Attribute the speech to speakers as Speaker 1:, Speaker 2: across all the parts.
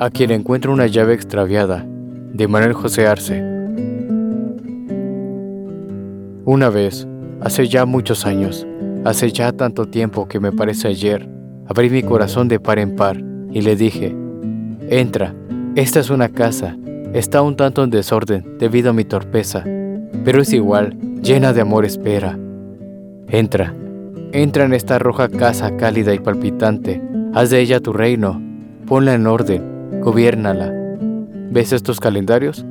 Speaker 1: A quien encuentra una llave extraviada, de Manuel José Arce. Una vez, hace ya muchos años, hace ya tanto tiempo que me parece ayer, abrí mi corazón de par en par y le dije, entra, esta es una casa, está un tanto en desorden debido a mi torpeza, pero es igual, llena de amor espera. Entra, entra en esta roja casa cálida y palpitante, haz de ella tu reino, ponla en orden, gobiernala. ¿Ves estos calendarios?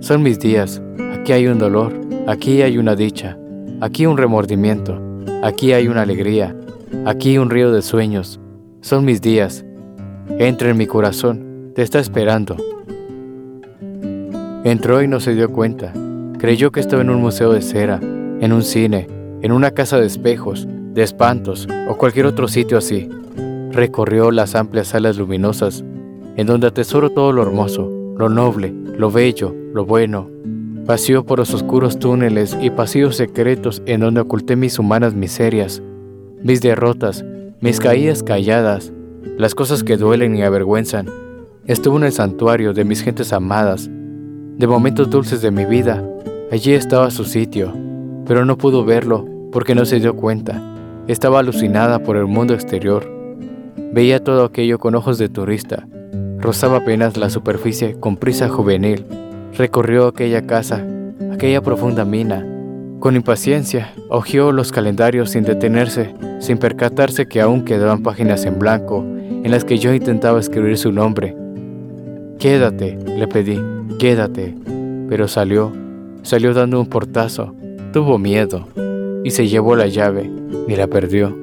Speaker 1: Son mis días, aquí hay un dolor, aquí hay una dicha, aquí un remordimiento, aquí hay una alegría, aquí un río de sueños. Son mis días. Entra en mi corazón, te está esperando. Entró y no se dio cuenta. Creyó que estaba en un museo de cera, en un cine, en una casa de espejos, de espantos o cualquier otro sitio así. Recorrió las amplias salas luminosas, en donde atesoro todo lo hermoso, lo noble, lo bello, lo bueno. Paseó por los oscuros túneles y pasillos secretos en donde oculté mis humanas miserias, mis derrotas, mis caídas calladas, las cosas que duelen y avergüenzan. Estuvo en el santuario de mis gentes amadas, de momentos dulces de mi vida. Allí estaba su sitio, pero no pudo verlo porque no se dio cuenta. Estaba alucinada por el mundo exterior. Veía todo aquello con ojos de turista. Rozaba apenas la superficie con prisa juvenil. Recorrió aquella casa, aquella profunda mina. Con impaciencia, hojeó los calendarios sin detenerse, sin percatarse que aún quedaban páginas en blanco en las que yo intentaba escribir su nombre. Quédate, le pedí, quédate. Pero salió, salió dando un portazo, tuvo miedo y se llevó la llave y la perdió.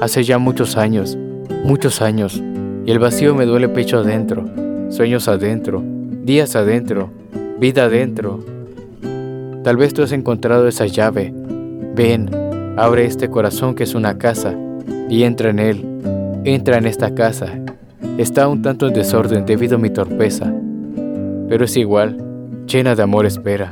Speaker 1: Hace ya muchos años, muchos años, y el vacío me duele pecho adentro, sueños adentro, días adentro, vida adentro. Tal vez tú has encontrado esa llave. Ven, abre este corazón que es una casa y entra en él. Entra en esta casa. Está un tanto en desorden debido a mi torpeza, pero es igual, llena de amor espera.